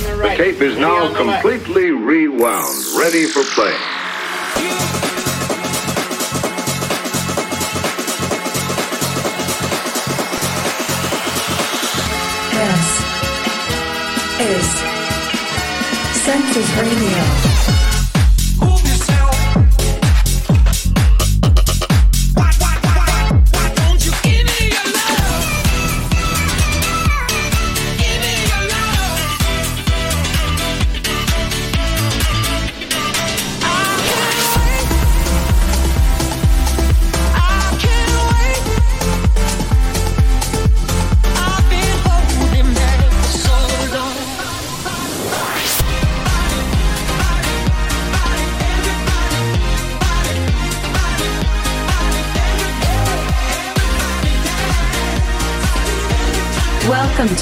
The tape is now completely rewound, ready for play. This is Census Radio.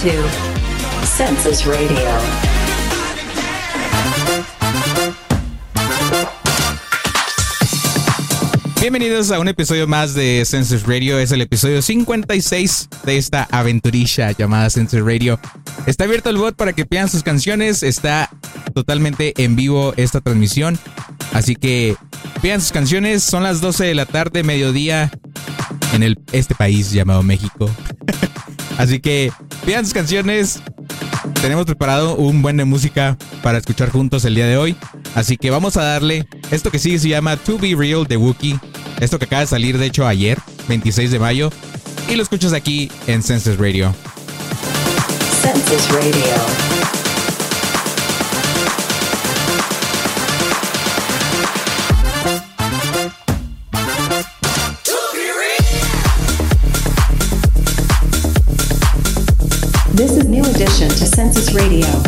To Census Radio. Bienvenidos a un episodio más de Census Radio. Es el episodio 56 de esta aventurilla llamada Census Radio. Está abierto el bot para que pidan sus canciones. Está totalmente en vivo esta transmisión. Así que pidan sus canciones. Son las 12 de la tarde, mediodía, en el, este país llamado México. Así que pidan sus canciones. Tenemos preparado un buen de música para escuchar juntos el día de hoy. Así que vamos a darle. Esto que sigue se llama To Be Real de Wookie. Esto que acaba de salir, de hecho, ayer, 26 de mayo. Y lo escuchas aquí en Census Radio. Census Radio. Radio.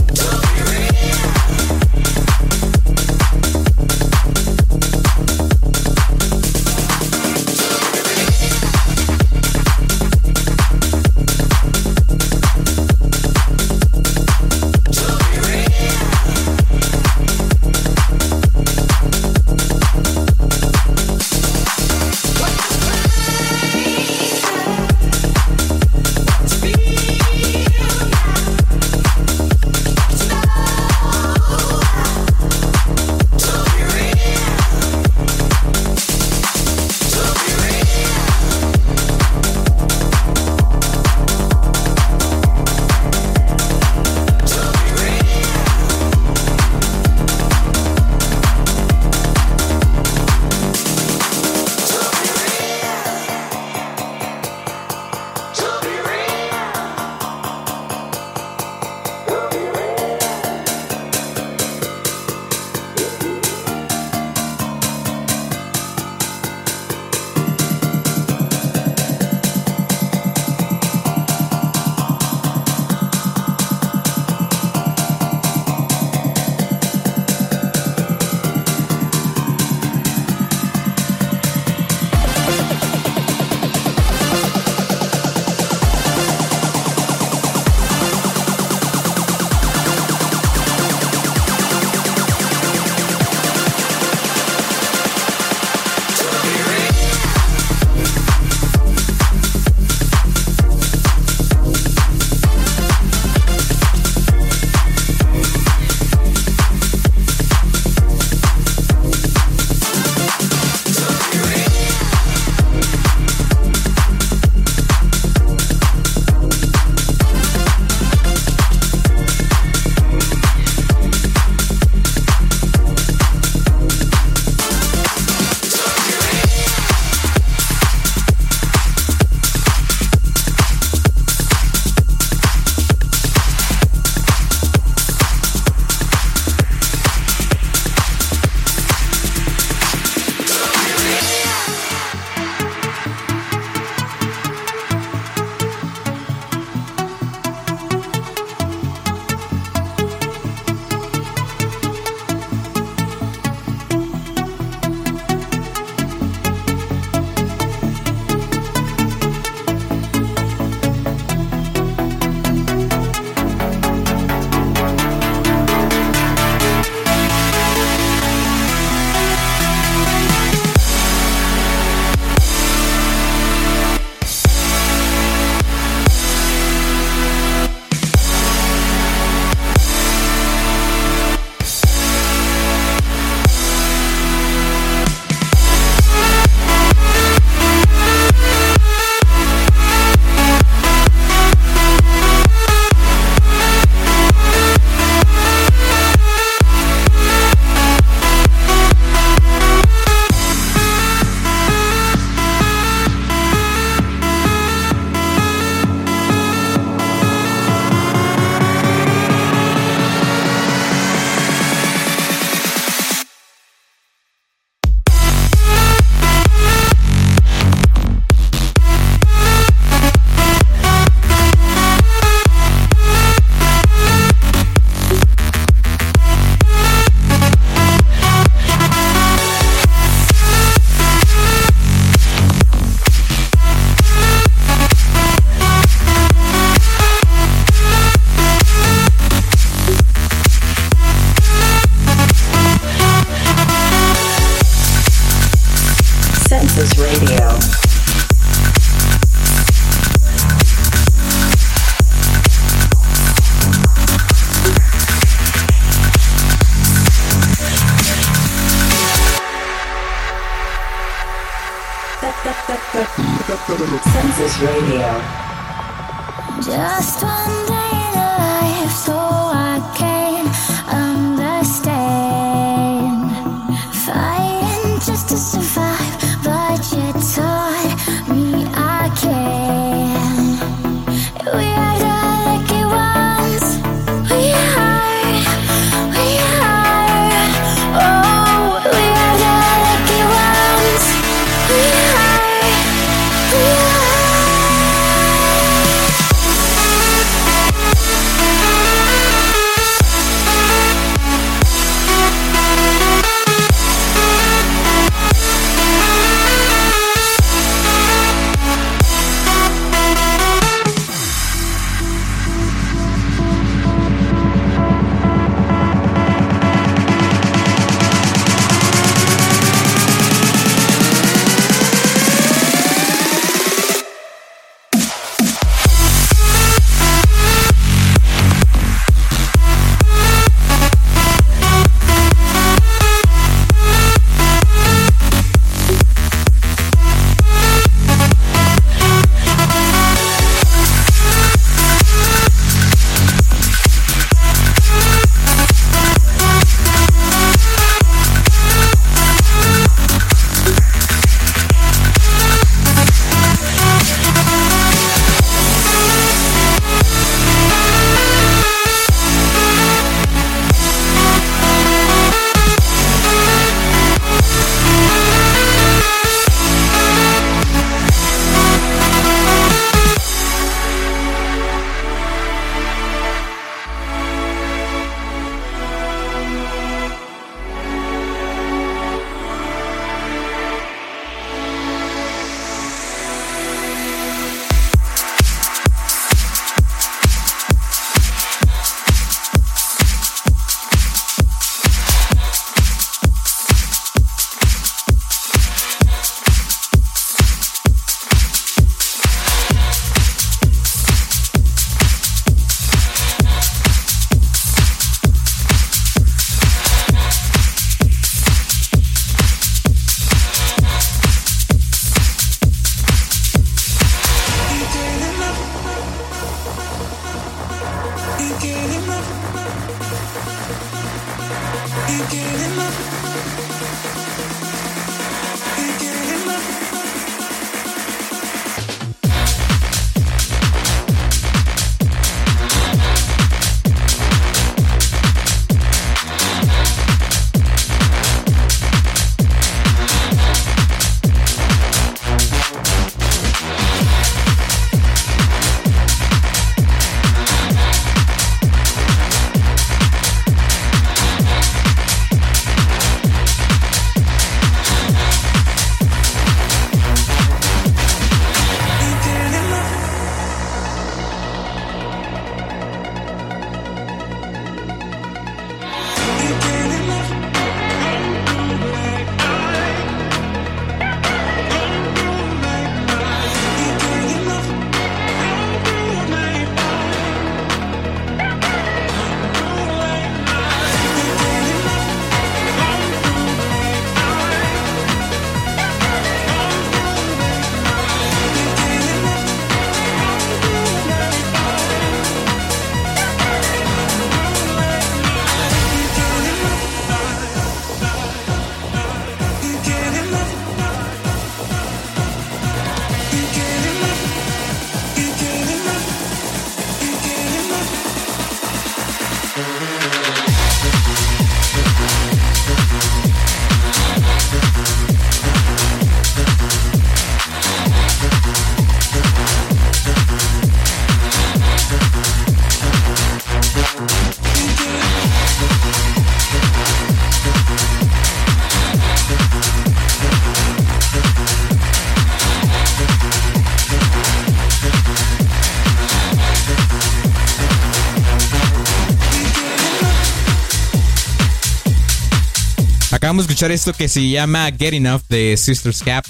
Escuchar esto que se llama Get Enough de Sisters Cap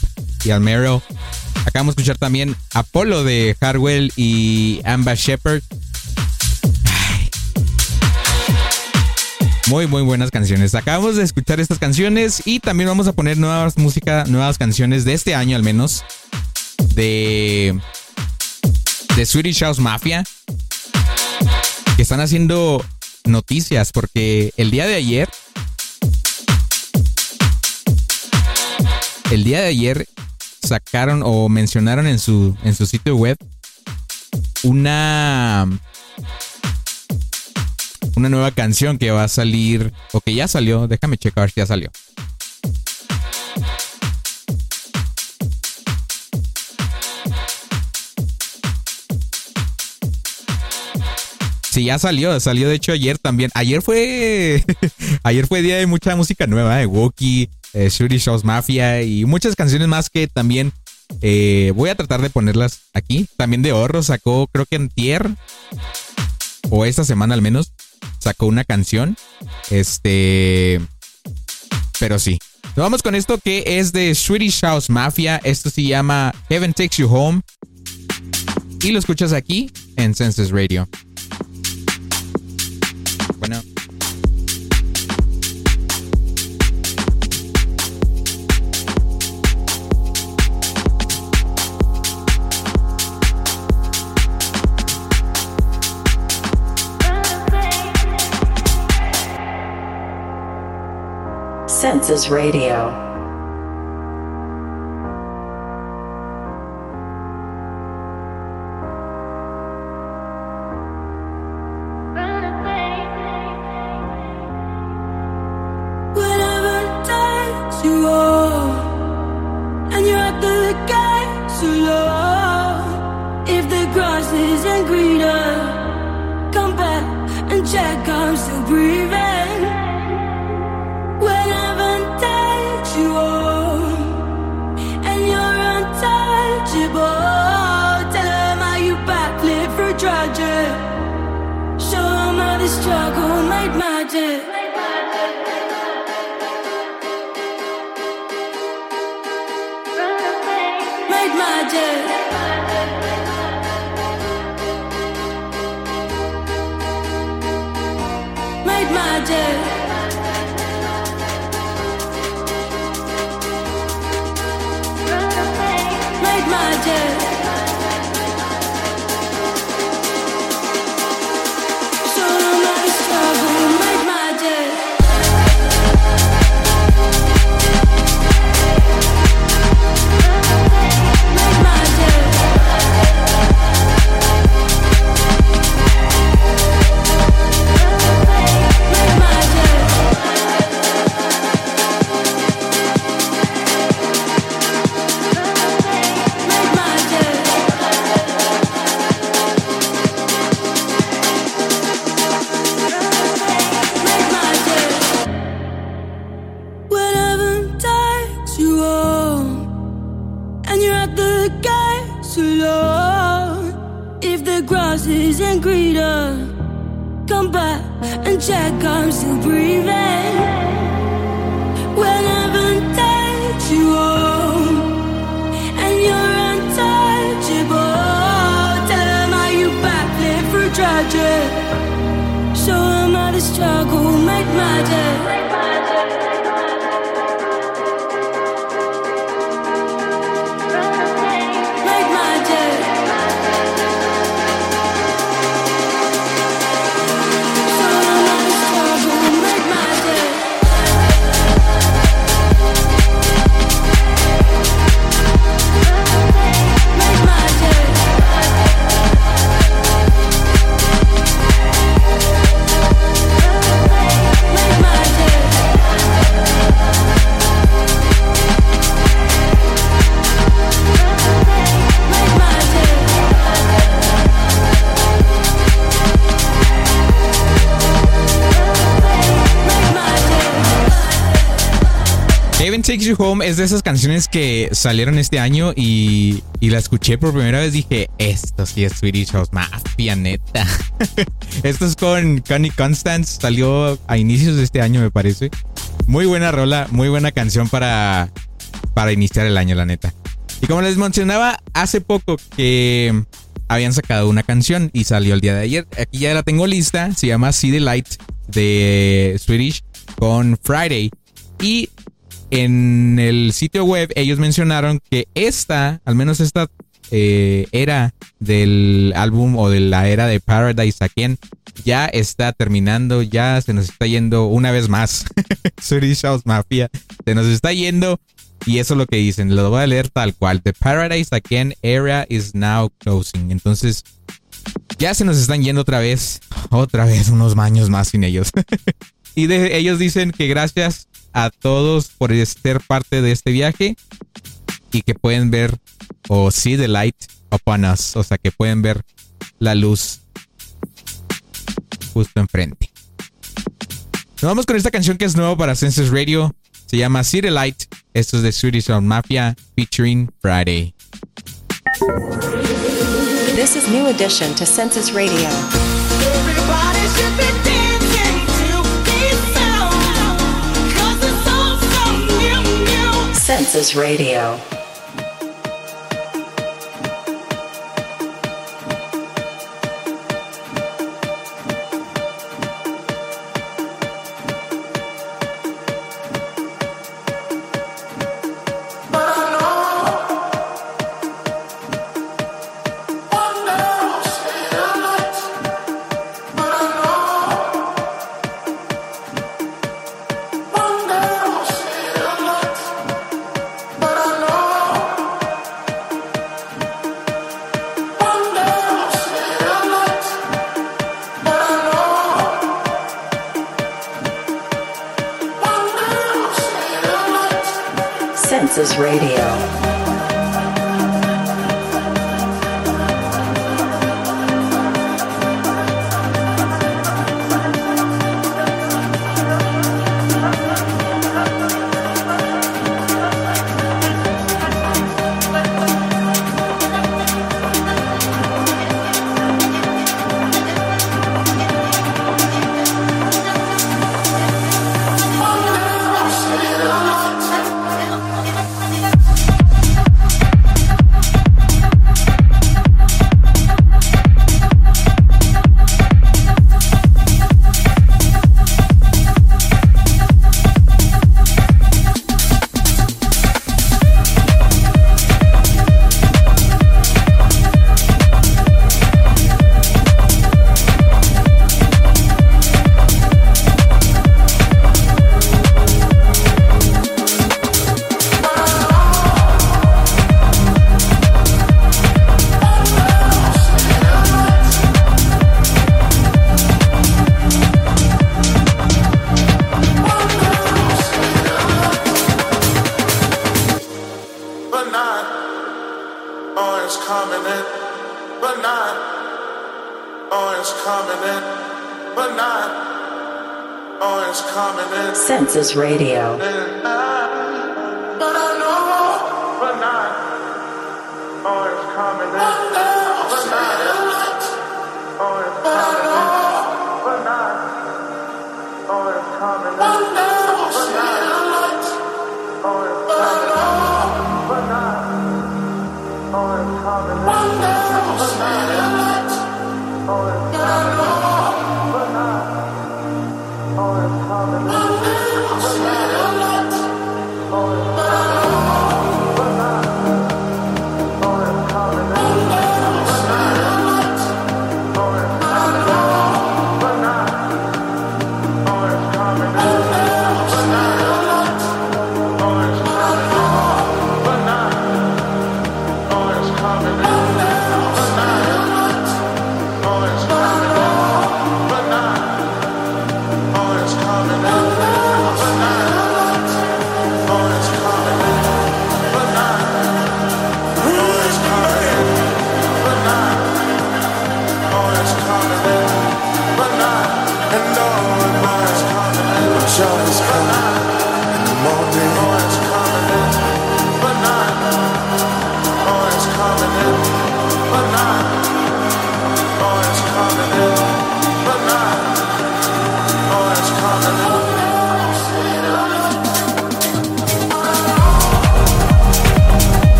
y Almero. Acabamos de escuchar también Apolo de Harwell y Amba Shepard. Muy, muy buenas canciones. Acabamos de escuchar estas canciones y también vamos a poner nuevas música, nuevas canciones de este año al menos. De de Swedish House Mafia que están haciendo noticias porque el día de ayer el día de ayer sacaron o mencionaron en su en su sitio web una una nueva canción que va a salir o que ya salió, déjame checar si ya salió. Sí, ya salió, salió de hecho ayer también. Ayer fue ayer fue día de mucha música nueva, de Wookie, eh, Shows Mafia y muchas canciones más que también eh, voy a tratar de ponerlas aquí. También de Horro sacó, creo que en Tier, o esta semana al menos, sacó una canción. Este. Pero sí. Vamos con esto que es de Swedish House Mafia. Esto se llama Heaven Takes You Home. Y lo escuchas aquí en Senses Radio. Senses Radio. Check I'm still breathing. Takes You Home es de esas canciones que salieron este año y, la escuché por primera vez. Dije, esto sí es Swedish House Mafia, neta. esto es con Connie Constance. Salió a inicios de este año, me parece. Muy buena rola, muy buena canción para, para iniciar el año, la neta. Y como les mencionaba, hace poco que habían sacado una canción y salió el día de ayer. Aquí ya la tengo lista. Se llama See the Light de Swedish con Friday. Y en el sitio web ellos mencionaron que esta, al menos esta eh, era del álbum o de la era de Paradise Again, ya está terminando, ya se nos está yendo una vez más. Swedish House Mafia, se nos está yendo. Y eso es lo que dicen, lo voy a leer tal cual. The Paradise Again era is now closing. Entonces, ya se nos están yendo otra vez, otra vez unos baños más sin ellos. y de, ellos dicen que gracias a todos por ser parte de este viaje y que pueden ver o oh, see the light upon us, o sea que pueden ver la luz justo enfrente. Nos vamos con esta canción que es nueva para Census Radio, se llama See the Light, esto es de Swedish Sound Mafia featuring Friday. This is new addition to Census Radio. Everybody should Senses Radio.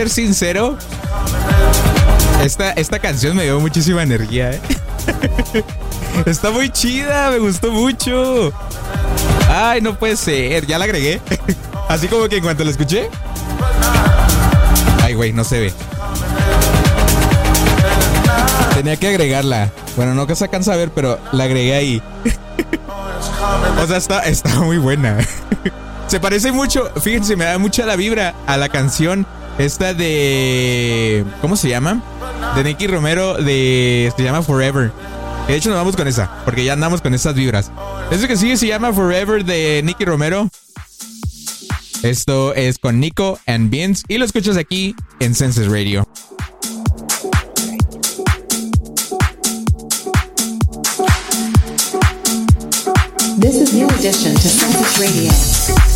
Ser sincero. Esta, esta canción me dio muchísima energía, ¿eh? Está muy chida, me gustó mucho. Ay, no puede ser, ya la agregué. Así como que en cuanto la escuché. Ay, güey, no se ve. Tenía que agregarla. Bueno, no que se alcanza a ver, pero la agregué ahí. o sea, está, está muy buena. se parece mucho, fíjense, me da mucha la vibra a la canción esta de... ¿Cómo se llama? De Nicky Romero de... Se llama Forever. De hecho nos vamos con esa, porque ya andamos con esas vibras. Eso que sigue se llama Forever de Nicky Romero. Esto es con Nico and Vince y lo escuchas aquí en Senses Radio. This is New Edition to Census Radio.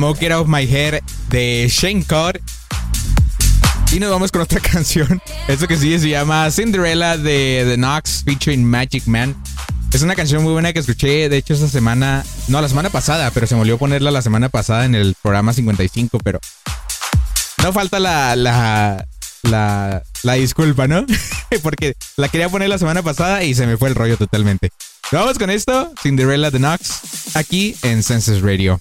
llamó Get Off My Hair de Shane Codd. Y nos vamos con otra canción. Esto que sigue se llama Cinderella de The Knox featuring Magic Man. Es una canción muy buena que escuché, de hecho, esta semana, no, la semana pasada, pero se me olvidó ponerla la semana pasada en el programa 55, pero no falta la, la, la, la disculpa, ¿no? Porque la quería poner la semana pasada y se me fue el rollo totalmente. Vamos con esto, Cinderella de Knox, aquí en Senses Radio.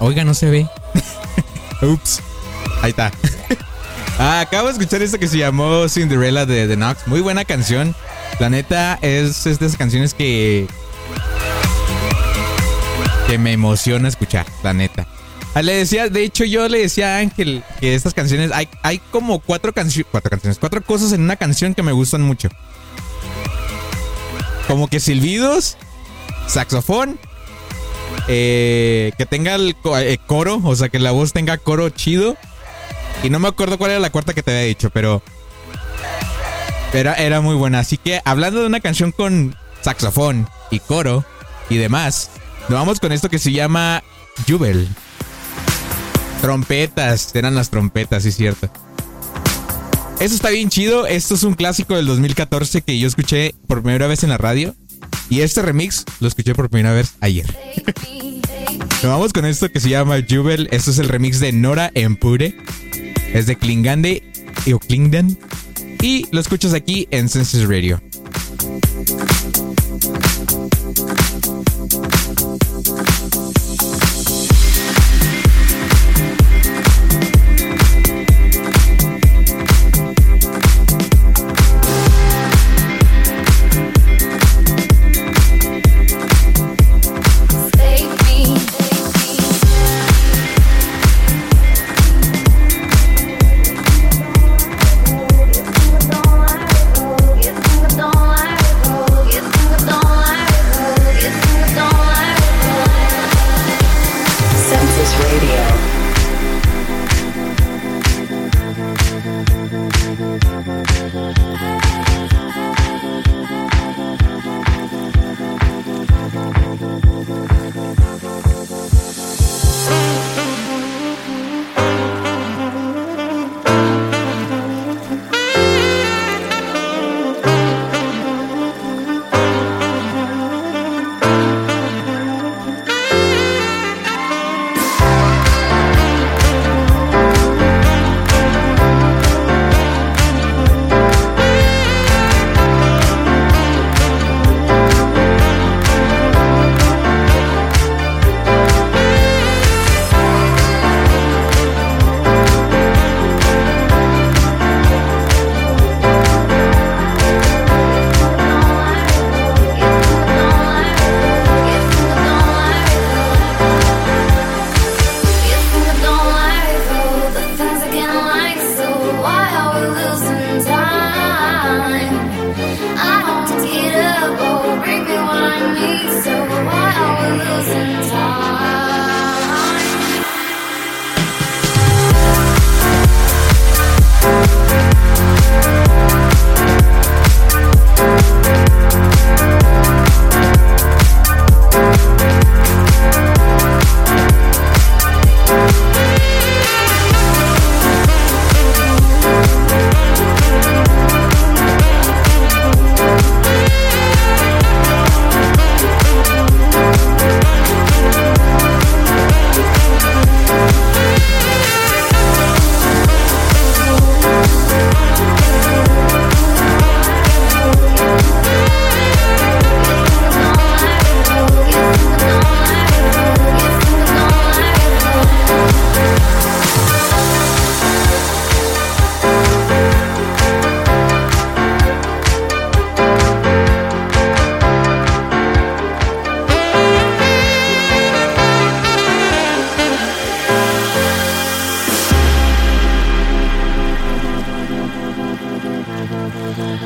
Oiga, no se ve. Ups. Ahí está. Ah, acabo de escuchar esto que se llamó Cinderella de The Knox. Muy buena canción. La neta es, es de esas canciones que. que me emociona escuchar, la neta. Ah, Le decía, de hecho, yo le decía a Ángel que estas canciones. Hay, hay como cuatro canciones. Cuatro canciones. Cuatro cosas en una canción que me gustan mucho. Como que silbidos, saxofón, eh, que tenga el eh, coro, o sea, que la voz tenga coro chido. Y no me acuerdo cuál era la cuarta que te había dicho, pero. Pero era muy buena. Así que hablando de una canción con saxofón y coro y demás, nos vamos con esto que se llama Jubel. Trompetas, eran las trompetas, sí es cierto. Eso está bien chido. Esto es un clásico del 2014 que yo escuché por primera vez en la radio. Y este remix lo escuché por primera vez ayer. Nos vamos con esto que se llama Jubel. Esto es el remix de Nora Empure. Es de Klingande o Klingdan. Y lo escuchas aquí en Senses Radio.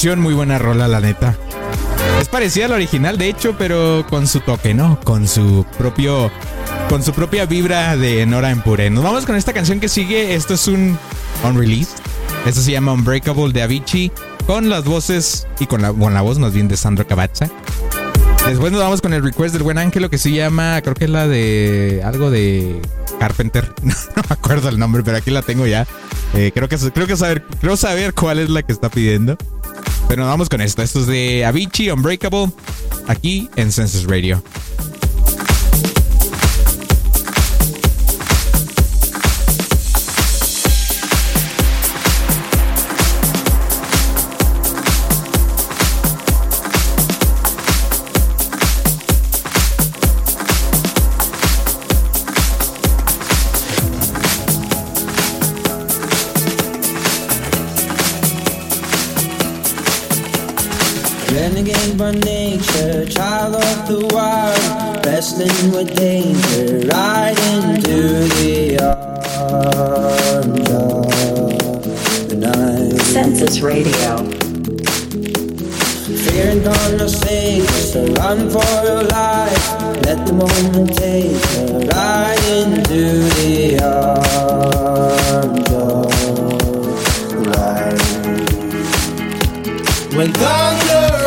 canción, muy buena rola, la neta. Es parecida a la original, de hecho, pero con su toque, ¿no? Con su propio. Con su propia vibra de Nora en Pure. Nos vamos con esta canción que sigue. Esto es un unreleased. Esto se llama Unbreakable de Avicii. Con las voces y con la, con la voz más bien de Sandro Cavazza. Después nos vamos con el request del buen Ángelo que se llama, creo que es la de algo de Carpenter. No, no me acuerdo el nombre, pero aquí la tengo ya. Eh, creo que creo que saber, creo saber cuál es la que está pidiendo. Pero nos vamos con esto. Esto es de Avicii Unbreakable aquí en Census Radio. By nature, child of the wild, wrestling with danger, into the arms of the night. Census Radio. Fear and dawn are safe, so run for your life. Let the moment take you right into the arms of light. When thunder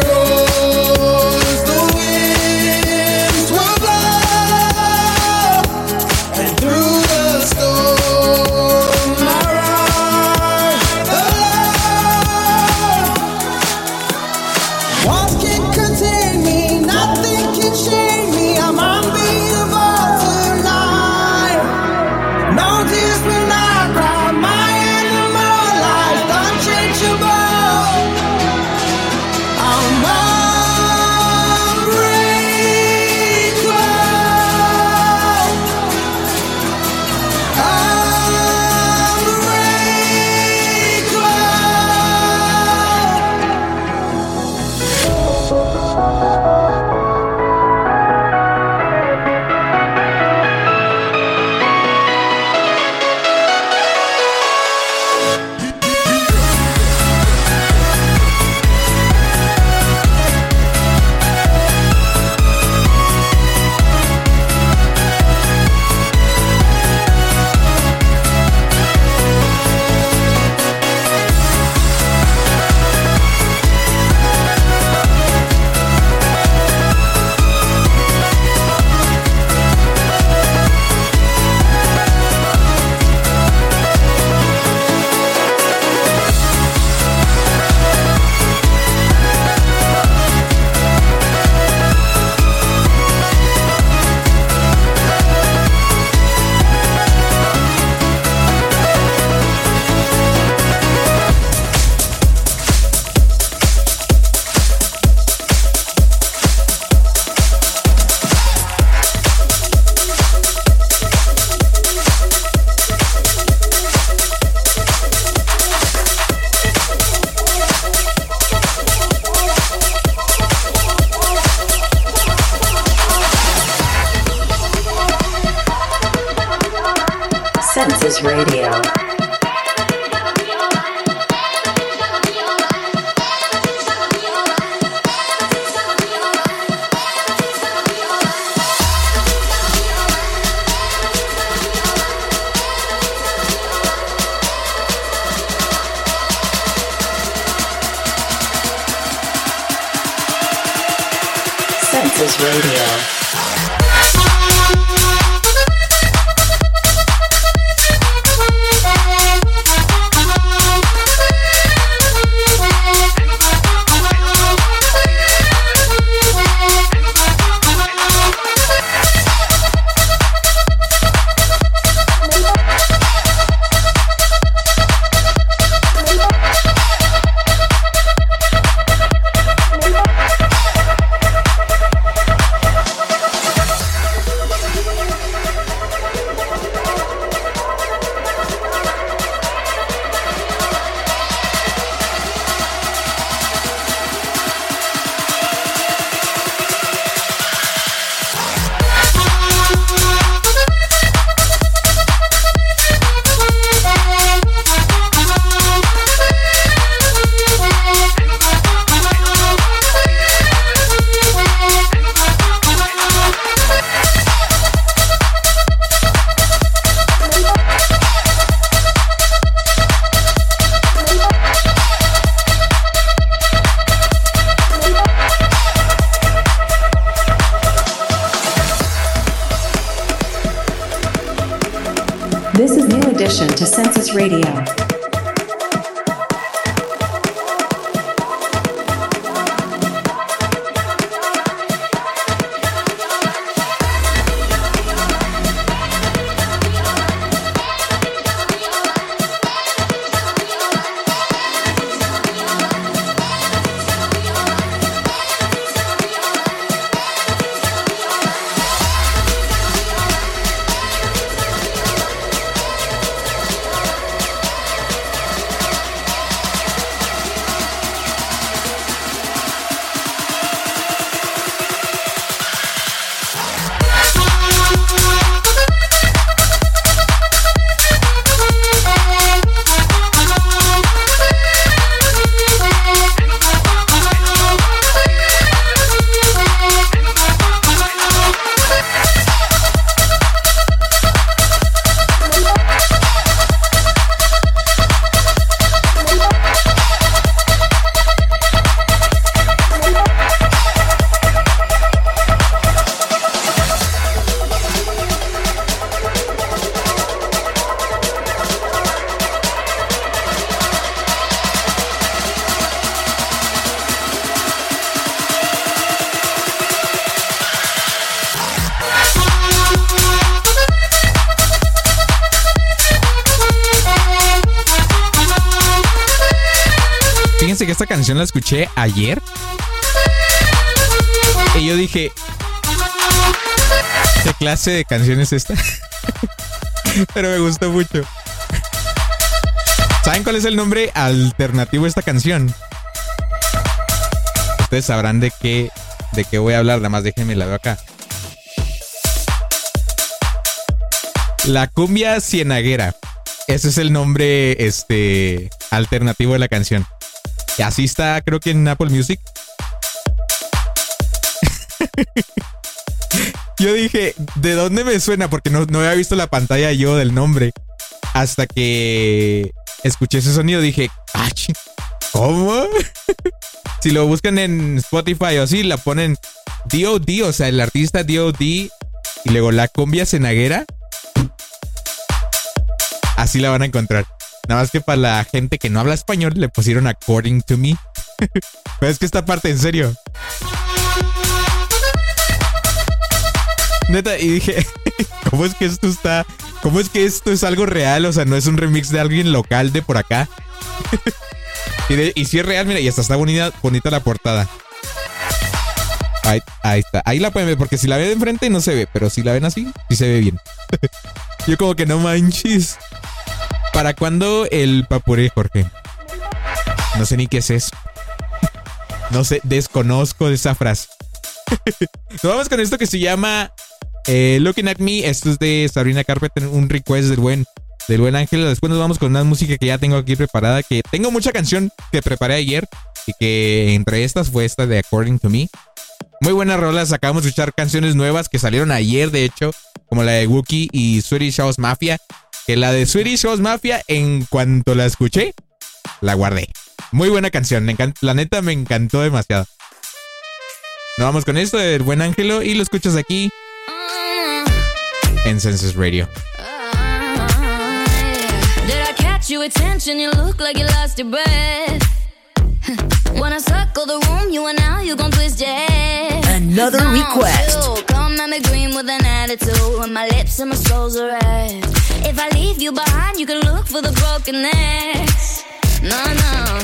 ayer. Y yo dije, ¿qué clase de canción es esta? Pero me gustó mucho. ¿Saben cuál es el nombre alternativo de esta canción? Ustedes sabrán de qué, de qué voy a hablar, nada más déjenme la veo acá. La cumbia cienaguera. Ese es el nombre este, alternativo de la canción. Y así está, creo que en Apple Music. yo dije, ¿de dónde me suena? Porque no, no había visto la pantalla yo del nombre. Hasta que escuché ese sonido, dije, "Ah, ¿cómo? si lo buscan en Spotify o así, la ponen DOD, o sea, el artista DOD y luego la cumbia cenaguera. Así la van a encontrar. Nada más que para la gente que no habla español le pusieron according to me. Pero es que esta parte, en serio. Neta, y dije, ¿cómo es que esto está? ¿Cómo es que esto es algo real? O sea, no es un remix de alguien local de por acá. y, de- si es real, mira, y hasta está bonita, bonita la portada. Ahí, ahí está. Ahí la pueden ver, porque si la ven de enfrente no se ve, pero si la ven así, sí se ve bien. Yo como que no manches. ¿Para cuándo el papuré, Jorge? No sé ni qué es eso. No sé, desconozco de esa frase. Nos vamos con esto que se llama eh, Looking at Me. Esto es de Sabrina Carpenter, un request del buen, del buen Ángel. Después nos vamos con una música que ya tengo aquí preparada. Que tengo mucha canción que preparé ayer. Y que entre estas fue esta de According to Me. Muy buenas rolas. Acabamos de escuchar canciones nuevas que salieron ayer, de hecho. Como la de Wookie y Swedish House Mafia. Que la de Swedish House Mafia, en cuanto la escuché, la guardé. Muy buena canción. me La neta me encantó demasiado. Nos vamos con esto del buen Ángelo y lo escuchas aquí en Census Radio. Did I catch your attention? You look like you lost your breath. When I circle the room, you and now you gon' twist your head. Another request. At me green with an attitude. When my lips and my soul's are red. If I leave you behind, you can look for the broken necks. No, no.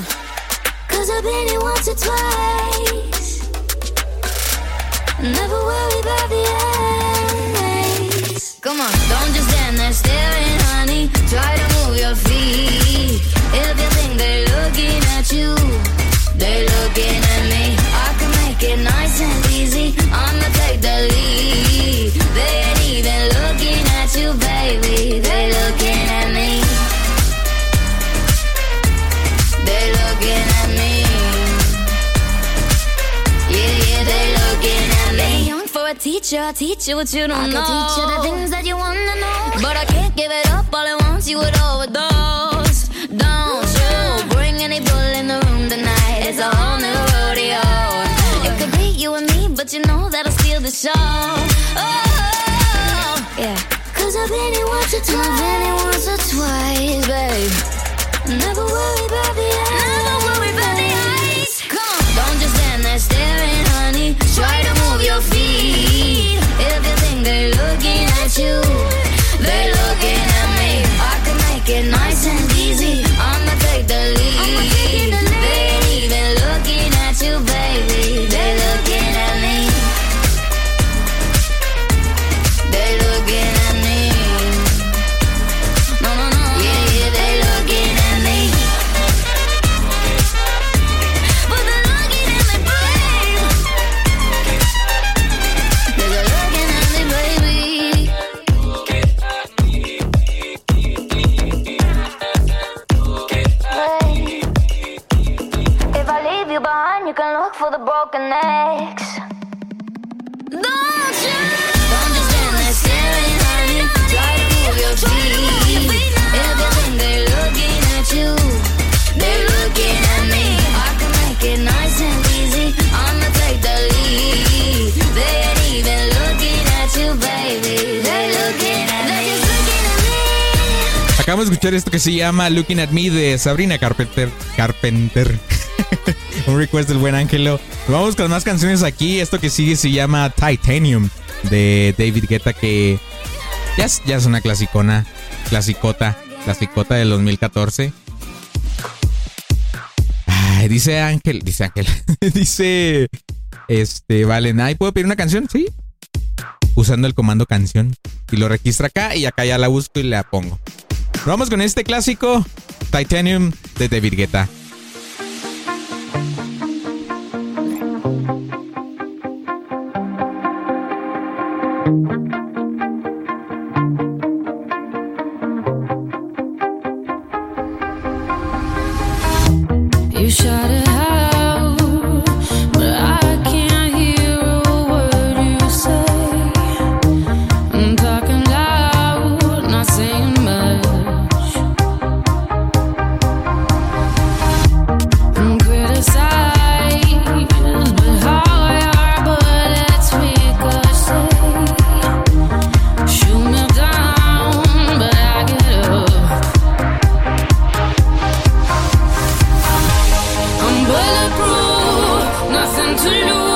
Cause I've been here once or twice. Never worry about the endings. Come on, don't just stand there staring, honey. Try to move your feet. If you think they're looking at you, they're looking at me. I can make it nice and easy. I'ma They ain't even looking at you, baby. They looking at me. They looking at me. Yeah, yeah, they looking at me. Young for a teacher, I teach you what you don't I know. can teach you the things that you wanna know. But I can't give it up all at once. You would overdose. Don't you bring any bull in the room tonight? It's a whole new rodeo. It could be you and me, but you know that'll steal the show. Oh, yeah. Cause I've been here once Turn my penny once or twice, babe. Never worry about the eyes. Never worry about the eyes. Come on, don't just stand there staring, honey. Try to move your feet. If you think they're looking at you, they're looking the broken eggs. Don't you? Don't just stand there staring, honey. Try to move your feet. If you think they're looking at you, they're looking at me. I can make it nice and easy. I'ma take the lead. They ain't even looking at you, baby. They're looking at me. They're just looking at me. Acabamos de escuchar esto que se llama Looking at Me de Sabrina Carpenter. Carpenter. Un request del buen Ángelo. Vamos con más canciones aquí. Esto que sigue se llama Titanium de David Guetta, que ya es, una clasicona, clasicota, clasicota del 2014. Ay, dice Ángel, dice Ángel, dice, este, Valen, ¿ahí puedo pedir una canción? Sí. Usando el comando canción. Y lo registra acá y acá ya la busco y la pongo. Vamos con este clásico, Titanium de David Guetta. You shout it to lose.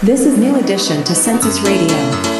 This is New Edition to Census Radio.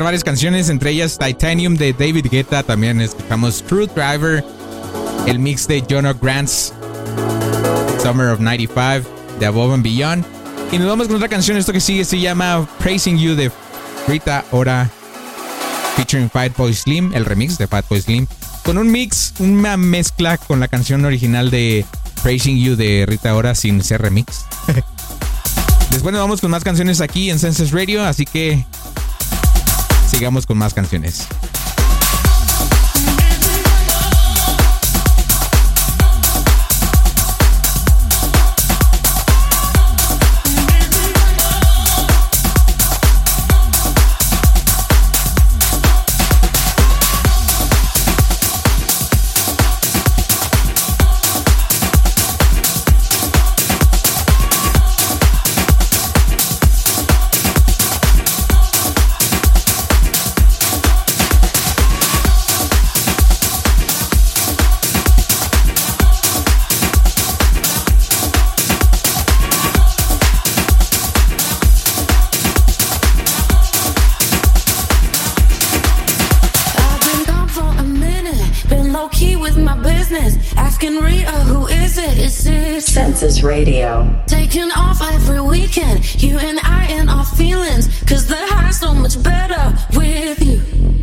Varias canciones, entre ellas Titanium de David Guetta, también escuchamos Driver el mix de Jonah Grant's Summer of 95 de Above and Beyond. Y nos vamos con otra canción, esto que sigue se llama Praising You de Rita Ora featuring Fatboy Slim, el remix de Fatboy Slim, con un mix, una mezcla con la canción original de Praising You de Rita Ora sin ser remix. Después nos vamos con más canciones aquí en Senses Radio, así que sigamos con más canciones. Masses Radio. Taking off every weekend, you and I and our feelings, cause the high's so much better with you.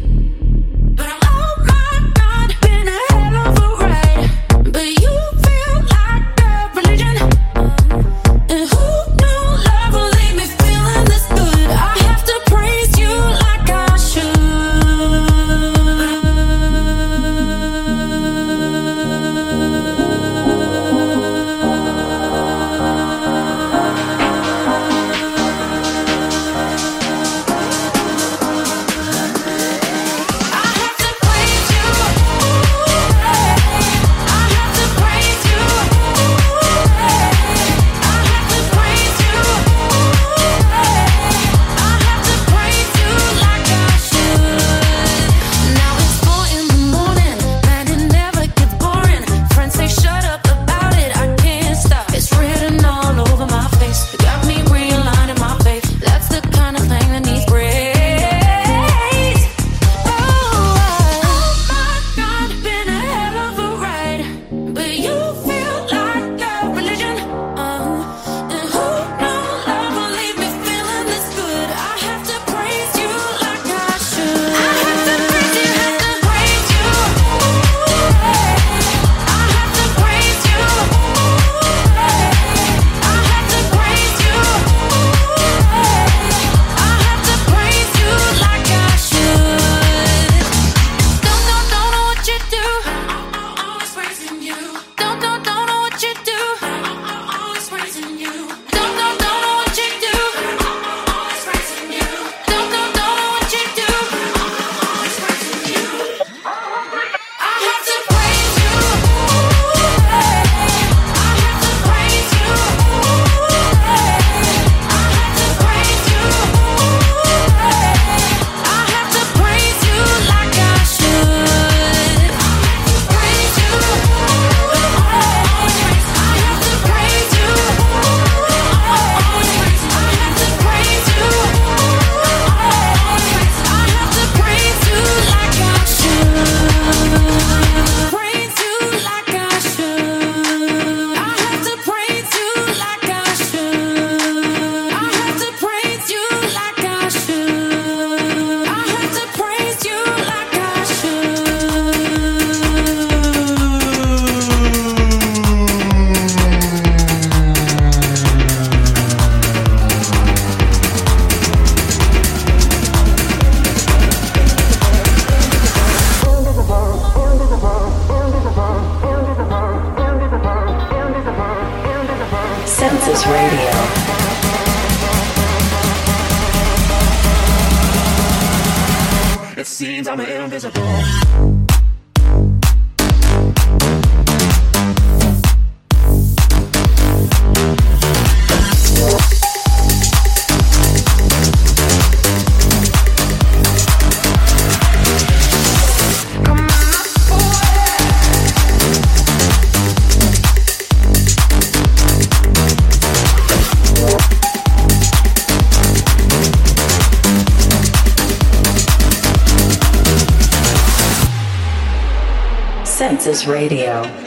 This Radio.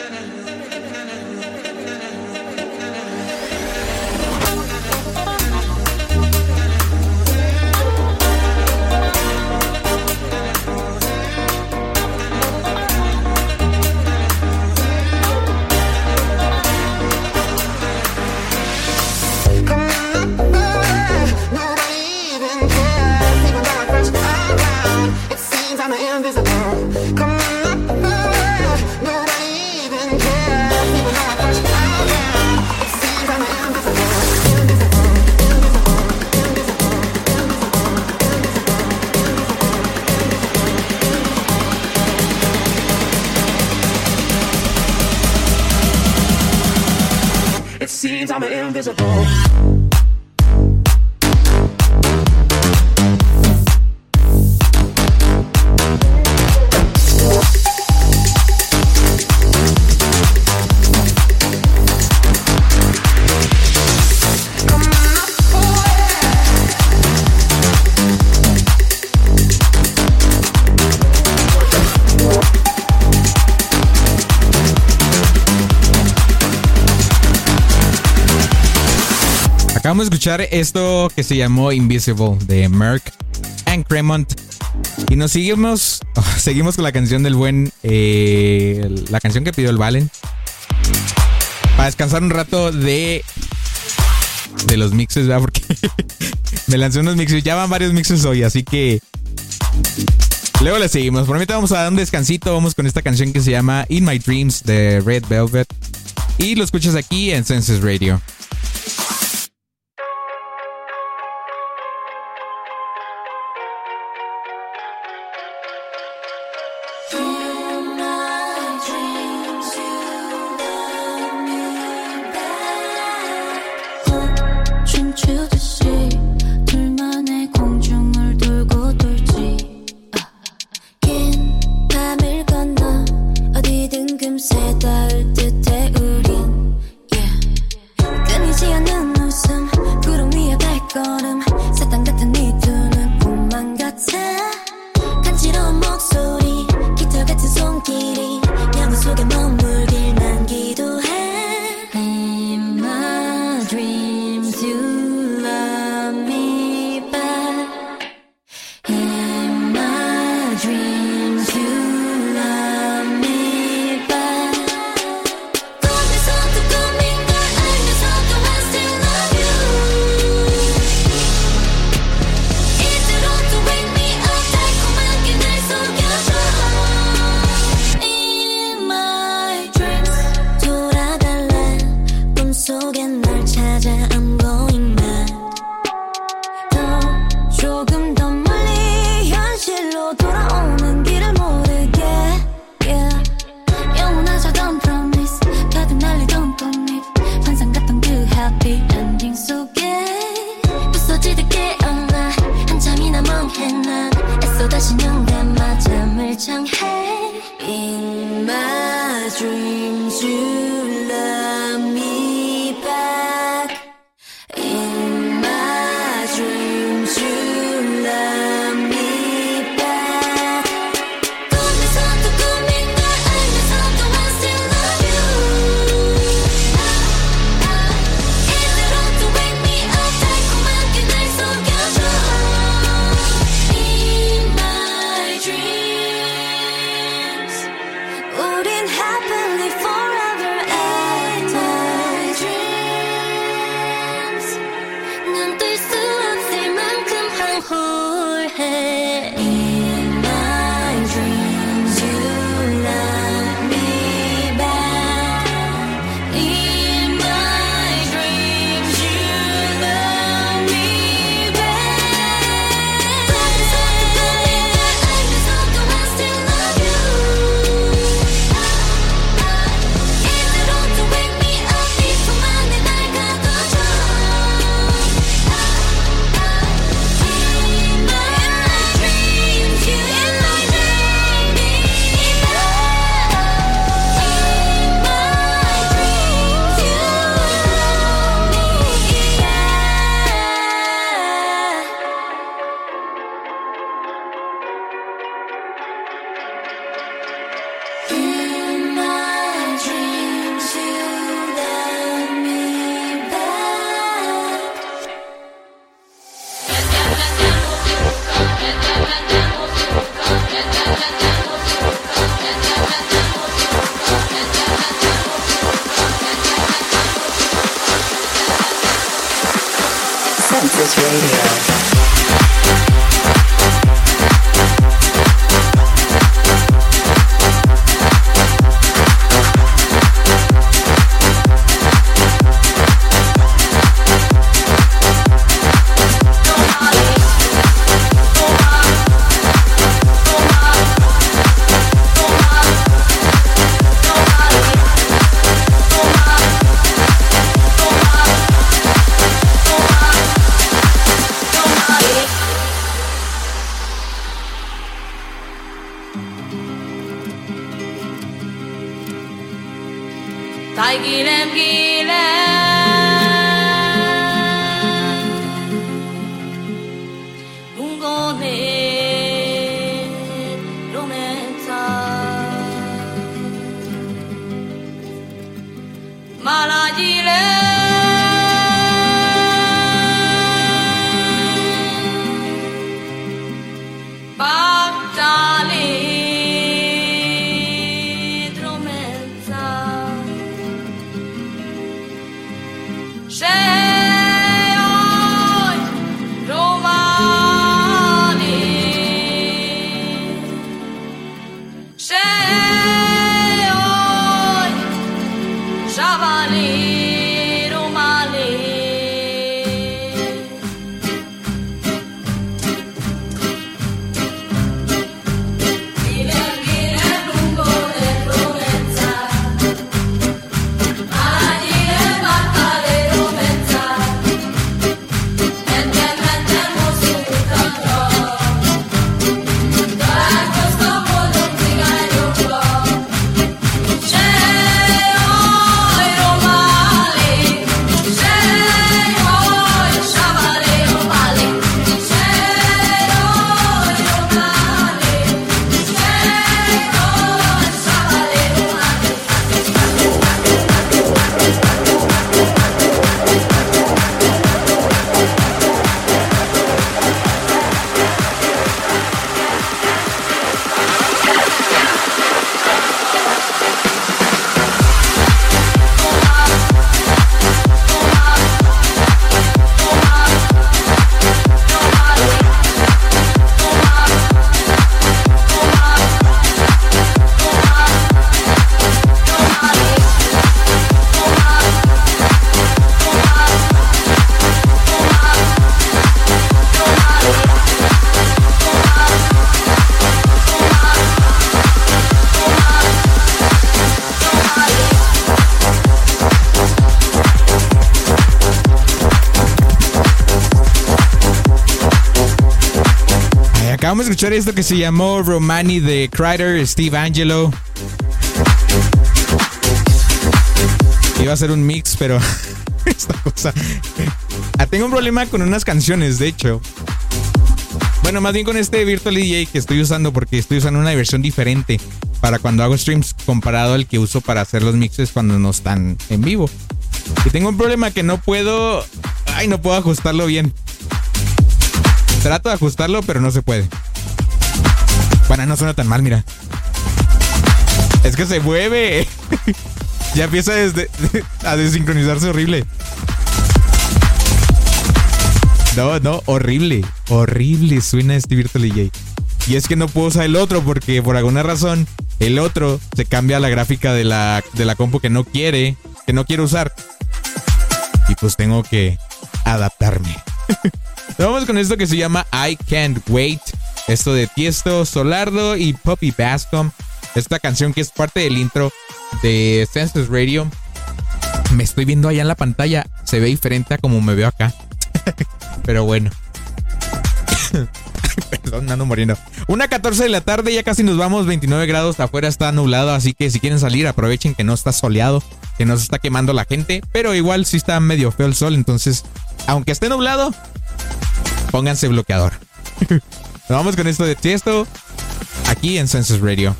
escuchar esto que se llamó Invisible de Merck and Cremont. Y nos seguimos, seguimos con la canción del buen, eh, la canción que pidió el Valen. Para descansar un rato de, de los mixes, ¿verdad? Porque me lancé unos mixes, ya van varios mixes hoy, así que luego le seguimos. Por ahorita vamos a dar un descansito, vamos con esta canción que se llama In My Dreams de Red Velvet. Y lo escuchas aquí en Senses Radio. Tú Acabamos de escuchar esto que se llamó Romani de Crider, Steve Angelo. Iba a ser un mix, pero esta cosa. Ah, tengo un problema con unas canciones, de hecho. Bueno, más bien con este Virtual DJ que estoy usando porque estoy usando una versión diferente para cuando hago streams comparado al que uso para hacer los mixes cuando no están en vivo. Y tengo un problema que no puedo... Ay, no puedo ajustarlo bien. Trato de ajustarlo, pero no se puede. Bueno, no suena tan mal, mira. Es que se mueve. ya empieza a desincronizarse horrible. No, no, horrible. Horrible suena este Virtual DJ. Y es que no puedo usar el otro porque por alguna razón el otro se cambia la gráfica de la, de la compu que no quiere, que no quiere usar. Y pues tengo que adaptarme. Vamos con esto que se llama I Can't Wait. Esto de Tiesto, Solardo y Poppy Bascom. Esta canción que es parte del intro de Census Radio. Me estoy viendo allá en la pantalla. Se ve diferente a como me veo acá. Pero bueno. Perdón, ando muriendo. Una 14 de la tarde, ya casi nos vamos. 29 grados afuera está nublado. Así que si quieren salir, aprovechen que no está soleado. Que no se está quemando la gente. Pero igual sí está medio feo el sol. Entonces, aunque esté nublado, pónganse bloqueador. Nos vamos con esto de Tiesto. Aquí en Census Radio.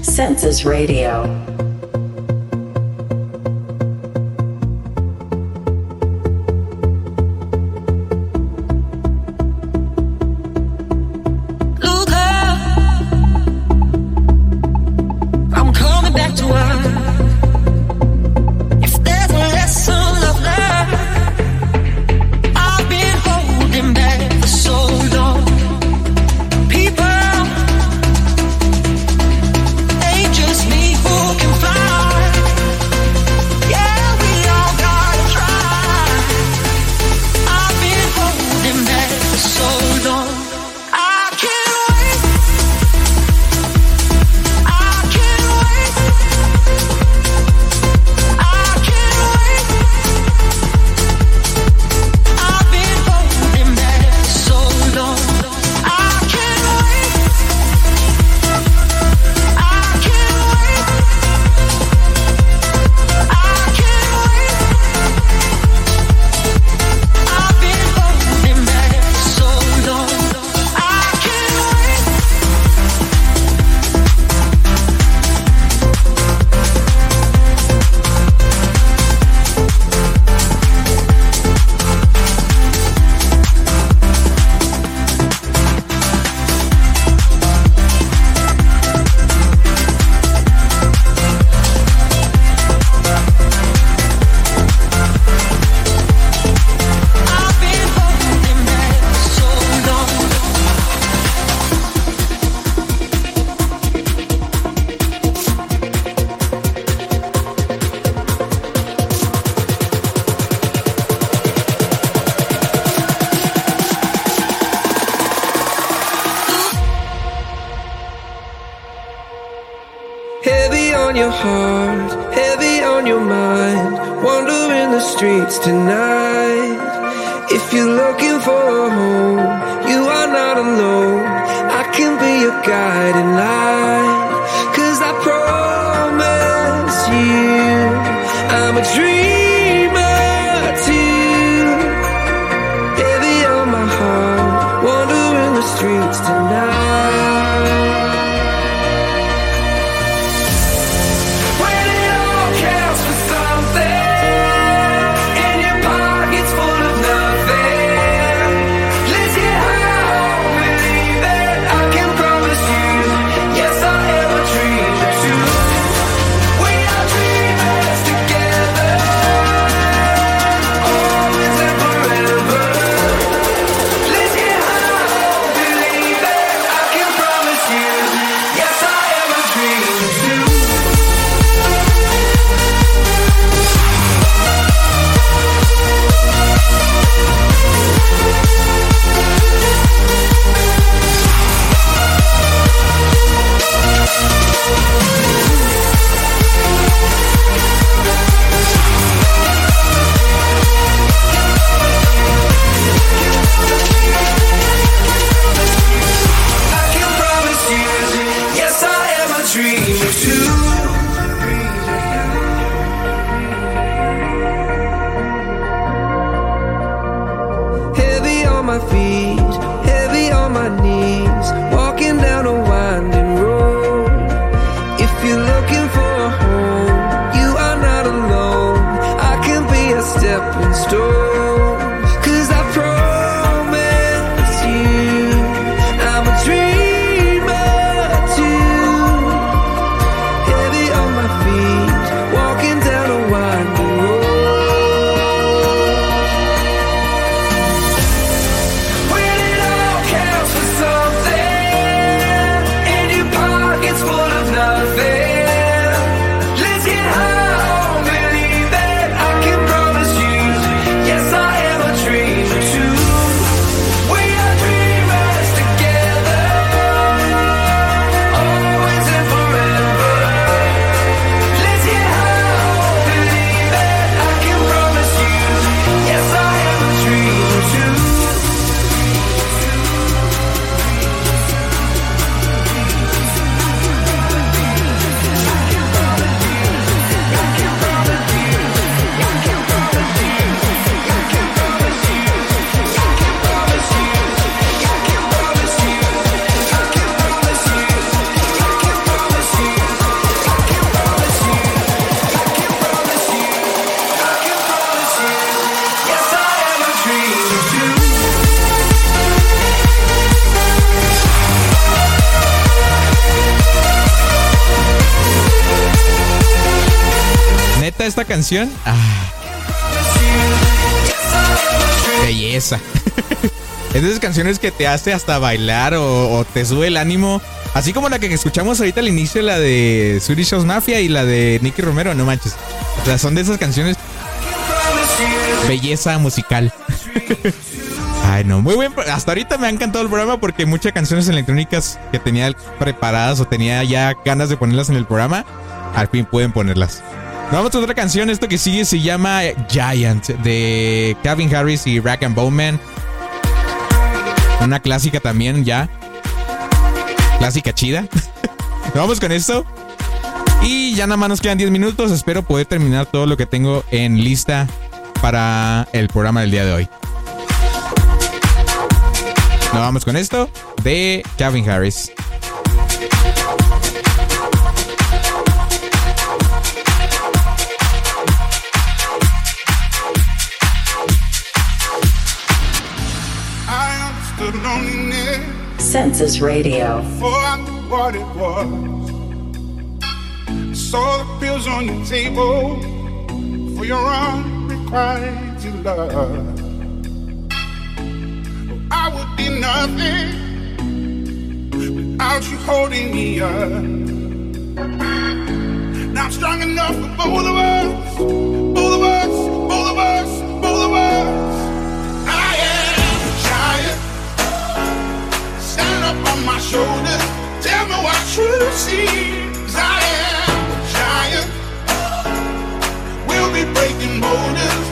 Census Radio. Look up. I'm coming back to earth. My canción. Ah, belleza. es de esas canciones que te hace hasta bailar o, te sube el ánimo. Así como la que escuchamos ahorita al inicio, la de Swedish House Mafia y la de Nicky Romero, no manches. O sea, son de esas canciones. Belleza musical. Ay, no, muy bien. Hasta ahorita me ha encantado el programa porque muchas canciones electrónicas que tenía preparadas o tenía ya ganas de ponerlas en el programa, al fin pueden ponerlas. Vamos a otra canción. Esto que sigue se llama Giant de Calvin Harris y Rack and Bowman. Una clásica también ya. Clásica chida. Vamos con esto. Y ya nada más nos quedan 10 minutos. Espero poder terminar todo lo que tengo en lista para el programa del día de hoy. Nos vamos con esto de Calvin Harris. Understood loneliness Census Radio. before I knew what it was. I saw the pills on your table for your unrequited love. I would be nothing without you holding me up. Now I'm strong enough for both of us, both of us, both of us, both of us. Up on my shoulders. Tell me what you see. 'Cause I am a giant. We'll be breaking boulders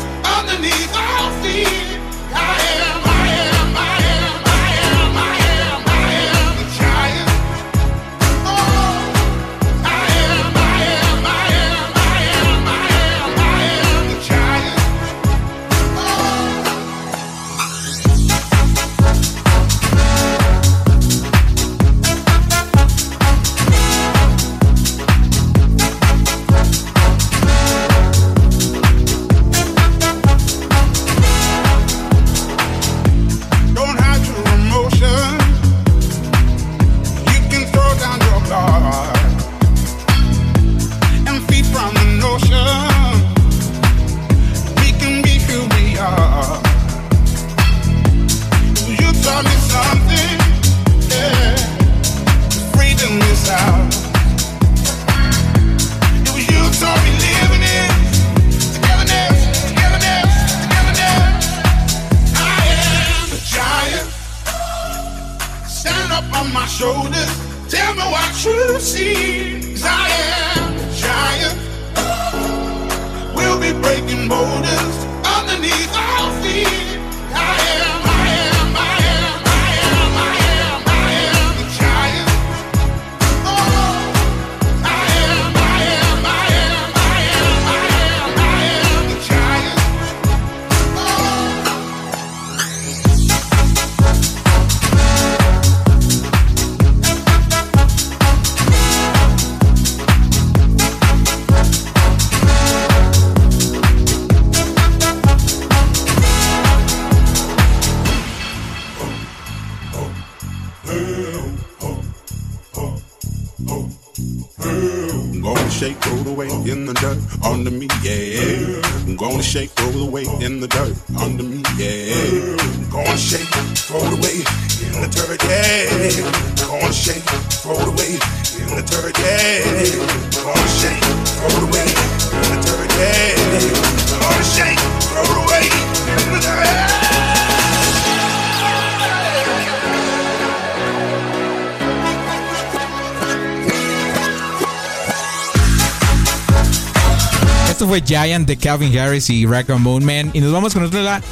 fue Giant de Calvin Harris y Rack Moon Man. Y nos vamos con otra.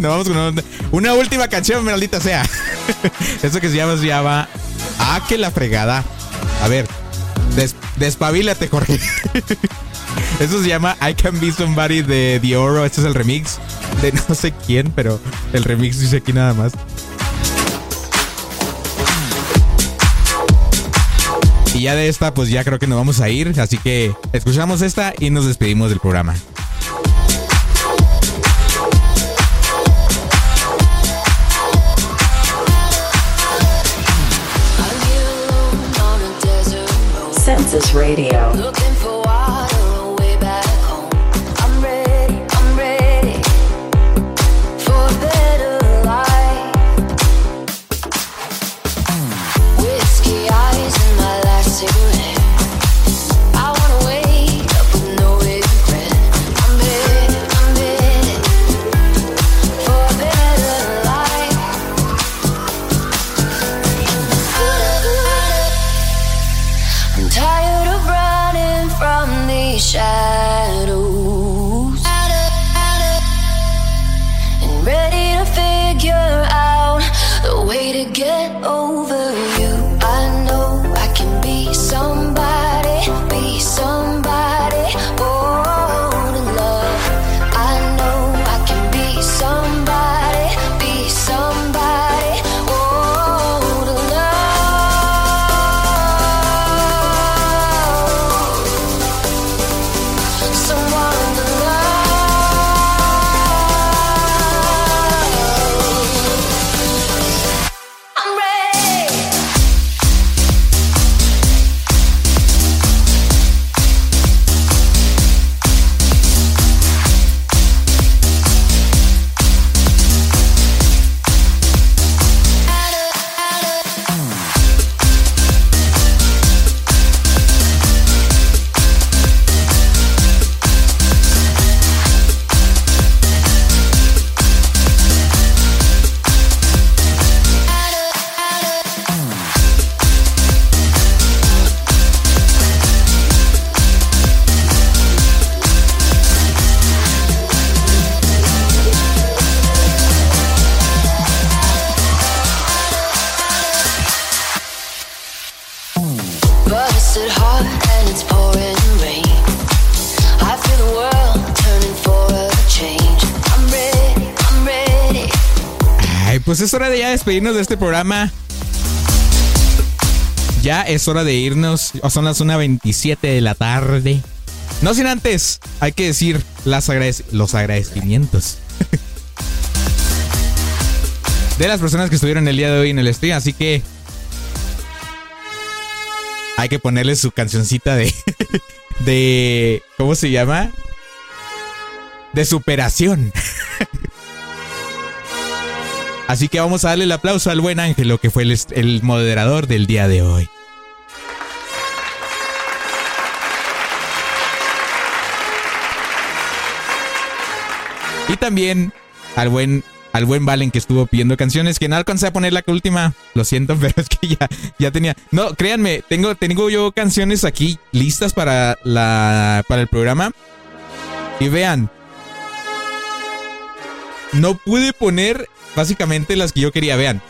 Nos vamos con una, una última canción, maldita sea. Esto que se llama, se llama. Ah, que la fregada. A ver, des, despabilate, Jorge. Esto se llama I Can Be Somebody de The Oro. Este es el remix de no sé quién, pero el remix dice aquí nada más. Ya de esta, pues ya creo que nos vamos a ir. Así que escuchamos esta y nos despedimos del programa. Pues es hora de ya despedirnos de este programa. Ya es hora de irnos. Son las 1.27 de la tarde. No sin antes, hay que decir las agradec- los agradecimientos. de las personas que estuvieron el día de hoy en el stream. Así que hay que ponerle su cancioncita de. de. ¿Cómo se llama? De superación. Así que vamos a darle el aplauso al buen Ángelo, que fue el, moderador del día de hoy. Y también al buen, al buen Valen que estuvo pidiendo canciones, que no alcancé a poner la última. Lo siento, pero es que ya, ya tenía. No, créanme, tengo, tengo yo canciones aquí listas para, la, para el programa. Y vean, no pude poner básicamente las que yo quería, vean.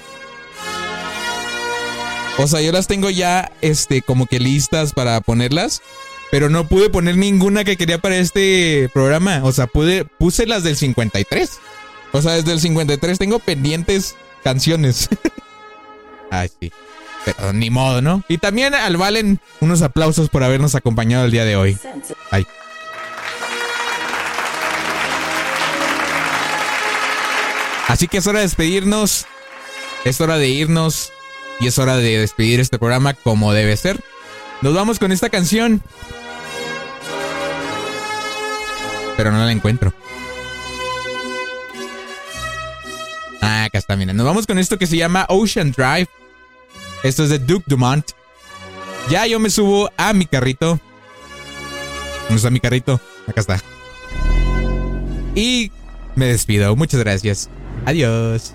O sea, yo las tengo ya este como que listas para ponerlas, pero no pude poner ninguna que quería para este programa, o sea, pude puse las del 53. O sea, desde el 53 tengo pendientes canciones. Ay, sí. Pero ni modo, ¿no? Y también al Valen unos aplausos por habernos acompañado el día de hoy. Ay. Así que es hora de despedirnos, es hora de irnos y es hora de despedir este programa como debe ser. Nos vamos con esta canción. Pero no la encuentro. Ah, acá está, mira. Nos vamos con esto que se llama Ocean Drive. Esto es de Duke Dumont. Ya yo me subo a mi carrito. ¿Dónde está mi carrito? Acá está. Y me despido. Muchas gracias. Adiós.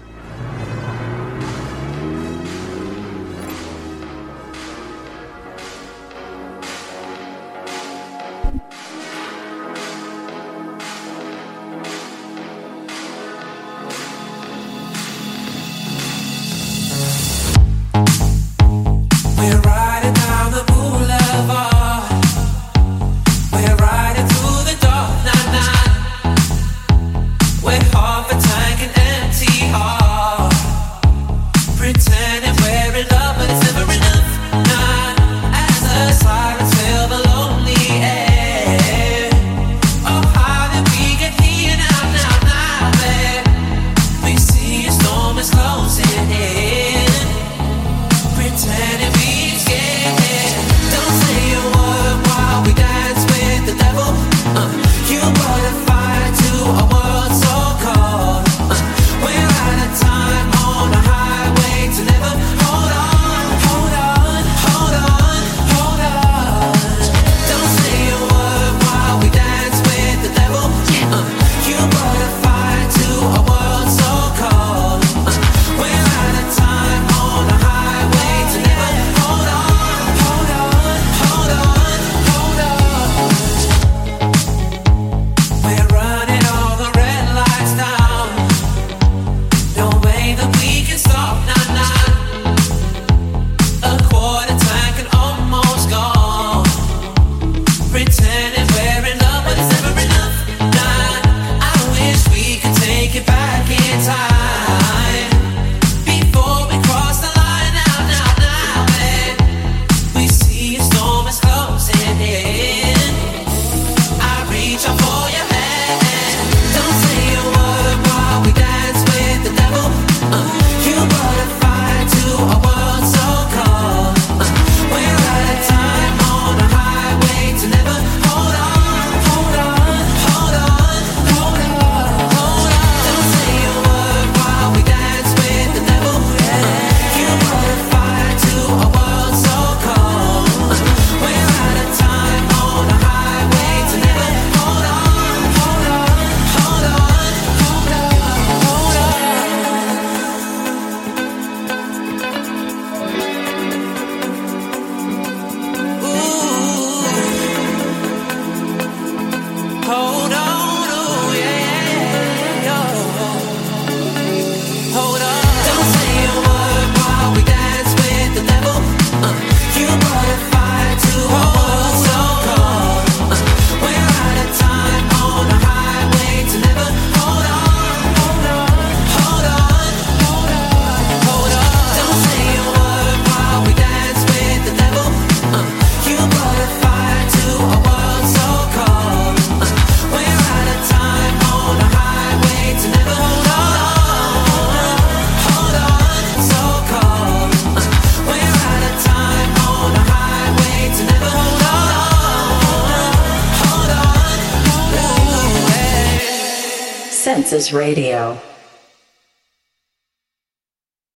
Radio.